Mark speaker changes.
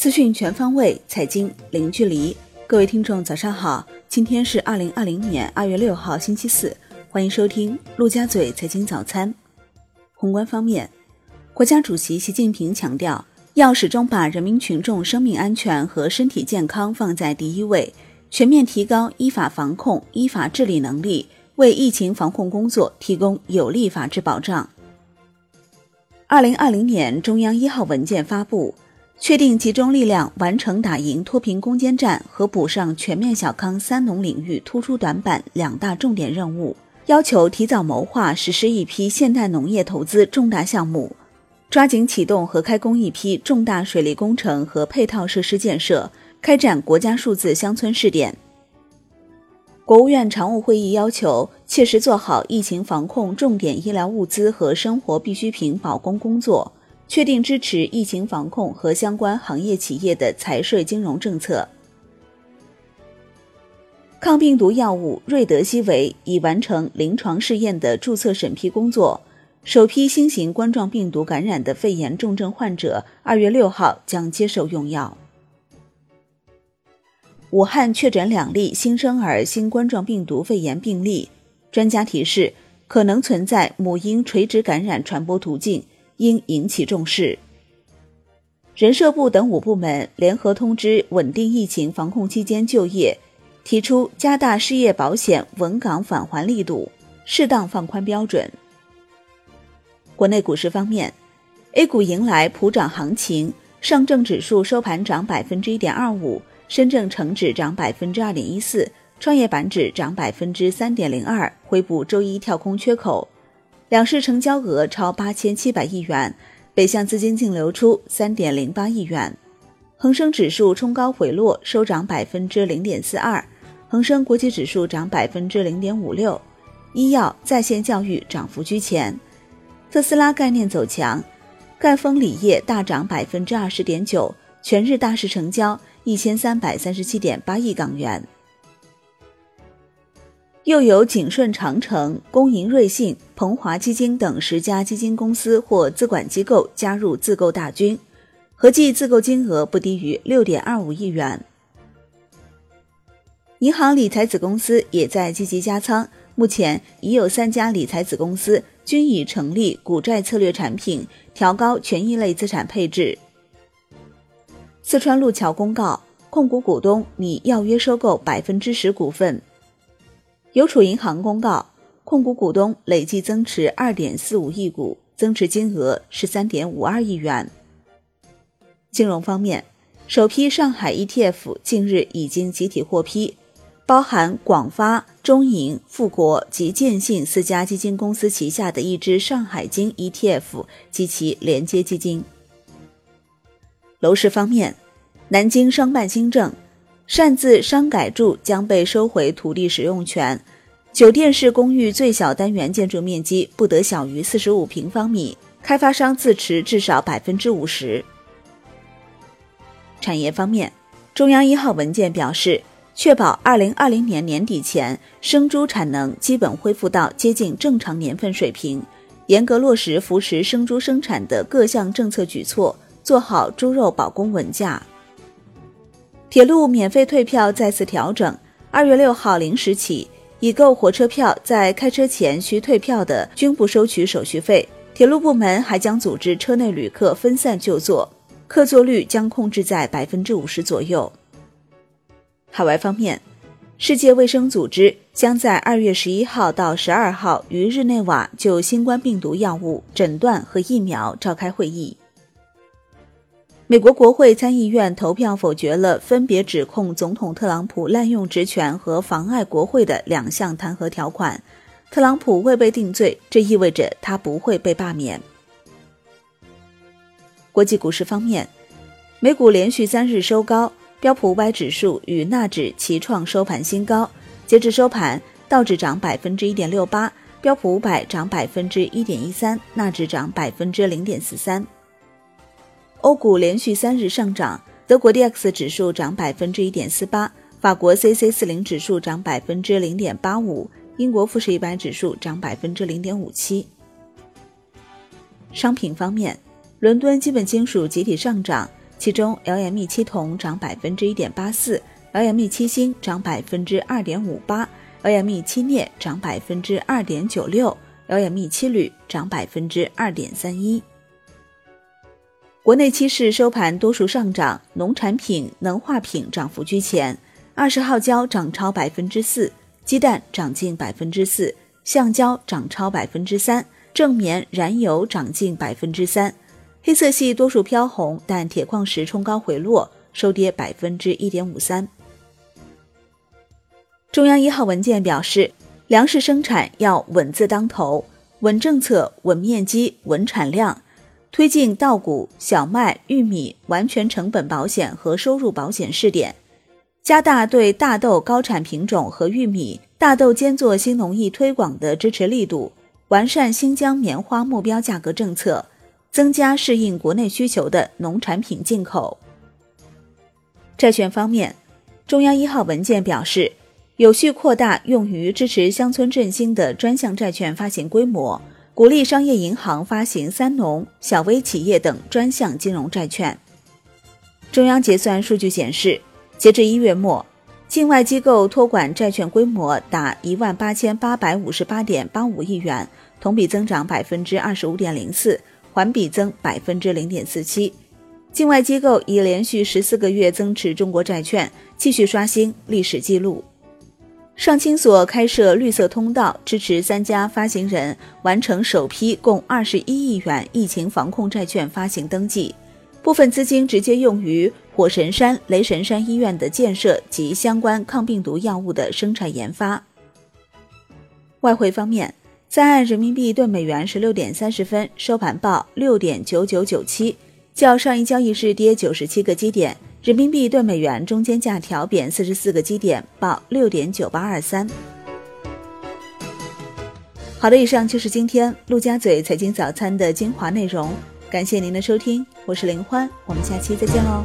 Speaker 1: 资讯全方位，财经零距离。各位听众，早上好！今天是二零二零年二月六号，星期四。欢迎收听陆家嘴财经早餐。宏观方面，国家主席习近平强调，要始终把人民群众生命安全和身体健康放在第一位，全面提高依法防控、依法治理能力，为疫情防控工作提供有力法治保障。二零二零年中央一号文件发布，确定集中力量完成打赢脱贫攻坚战和补上全面小康三农领域突出短板两大重点任务，要求提早谋划实施一批现代农业投资重大项目，抓紧启动和开工一批重大水利工程和配套设施建设，开展国家数字乡村试点。国务院常务会议要求，切实做好疫情防控重点医疗物资和生活必需品保供工作，确定支持疫情防控和相关行业企业的财税金融政策。抗病毒药物瑞德西韦已完成临床试验的注册审批工作，首批新型冠状病毒感染的肺炎重症患者二月六号将接受用药。武汉确诊两例新生儿新冠状病毒肺炎病例，专家提示可能存在母婴垂直感染传播途径，应引起重视。人社部等五部门联合通知稳定疫情防控期间就业，提出加大失业保险稳岗返还力度，适当放宽标准。国内股市方面，A 股迎来普涨行情，上证指数收盘涨百分之一点二五。深证成指涨百分之二点一四，创业板指涨百分之三点零二，恢补周一跳空缺口。两市成交额超八千七百亿元，北向资金净流出三点零八亿元。恒生指数冲高回落，收涨百分之零点四二。恒生国际指数涨百分之零点五六。医药在线教育涨幅居前。特斯拉概念走强，赣锋锂业大涨百分之二十点九，全日大市成交。一千三百三十七点八亿港元。又有景顺长城、工银瑞信、鹏华基金等十家基金公司或资管机构加入自购大军，合计自购金额不低于六点二五亿元。银行理财子公司也在积极加仓，目前已有三家理财子公司均已成立股债策略产品，调高权益类资产配置。四川路桥公告，控股股东拟要约收购百分之十股份。邮储银行公告，控股股东累计增持二点四五亿股，增持金额十三点五二亿元。金融方面，首批上海 ETF 近日已经集体获批，包含广发、中银、富国及建信四家基金公司旗下的一支上海金 ETF 及其连接基金。楼市方面，南京商办新政，擅自商改住将被收回土地使用权，酒店式公寓最小单元建筑面积不得小于四十五平方米，开发商自持至少百分之五十。产业方面，中央一号文件表示，确保二零二零年年底前生猪产能基本恢复到接近正常年份水平，严格落实扶持生猪生产的各项政策举措。做好猪肉保供稳价。铁路免费退票再次调整，二月六号零时起，已购火车票在开车前需退票的，均不收取手续费。铁路部门还将组织车内旅客分散就座，客座率将控制在百分之五十左右。海外方面，世界卫生组织将在二月十一号到十二号于日内瓦就新冠病毒药物诊断和疫苗召开会议。美国国会参议院投票否决了分别指控总统特朗普滥用职权和妨碍国会的两项弹劾条款。特朗普未被定罪，这意味着他不会被罢免。国际股市方面，美股连续三日收高，标普五百指数与纳指齐创收盘新高。截至收盘，道指涨百分之一点六八，标普五百涨百分之一点一三，纳指涨百分之零点四三。欧股连续三日上涨，德国 D X 指数涨百分之一点四八，法国 C C 四零指数涨百分之零点八五，英国富时一百指数涨百分之零点五七。商品方面，伦敦基本金属集体上涨，其中 LME 七铜涨百分之一点八四，LME 七锌涨百分之二点五八，LME 七镍涨百分之二点九六，LME 七铝涨百分之二点三一。国内期市收盘多数上涨，农产品、能化品涨幅居前。二十号胶涨超百分之四，鸡蛋涨近百分之四，橡胶涨超百分之三，正棉、燃油涨近百分之三。黑色系多数飘红，但铁矿石冲高回落，收跌百分之一点五三。中央一号文件表示，粮食生产要稳字当头，稳政策、稳面积、稳产量。推进稻谷、小麦、玉米完全成本保险和收入保险试点，加大对大豆高产品种和玉米、大豆兼做新农艺推广的支持力度，完善新疆棉花目标价格政策，增加适应国内需求的农产品进口。债券方面，中央一号文件表示，有序扩大用于支持乡村振兴的专项债券发行规模。鼓励商业银行发行三农、小微企业等专项金融债券。中央结算数据显示，截至一月末，境外机构托管债券规模达一万八千八百五十八点八五亿元，同比增长百分之二十五点零四，环比增百分之零点四七。境外机构已连续十四个月增持中国债券，继续刷新历史记录。上清所开设绿色通道，支持三家发行人完成首批共二十一亿元疫情防控债券发行登记，部分资金直接用于火神山、雷神山医院的建设及相关抗病毒药物的生产研发。外汇方面，在岸人民币兑美元十六点三十分收盘报六点九九九七，较上一交易日跌九十七个基点。人民币对美元中间价调贬四十四个基点，报六点九八二三。好的，以上就是今天陆家嘴财经早餐的精华内容，感谢您的收听，我是林欢，我们下期再见喽。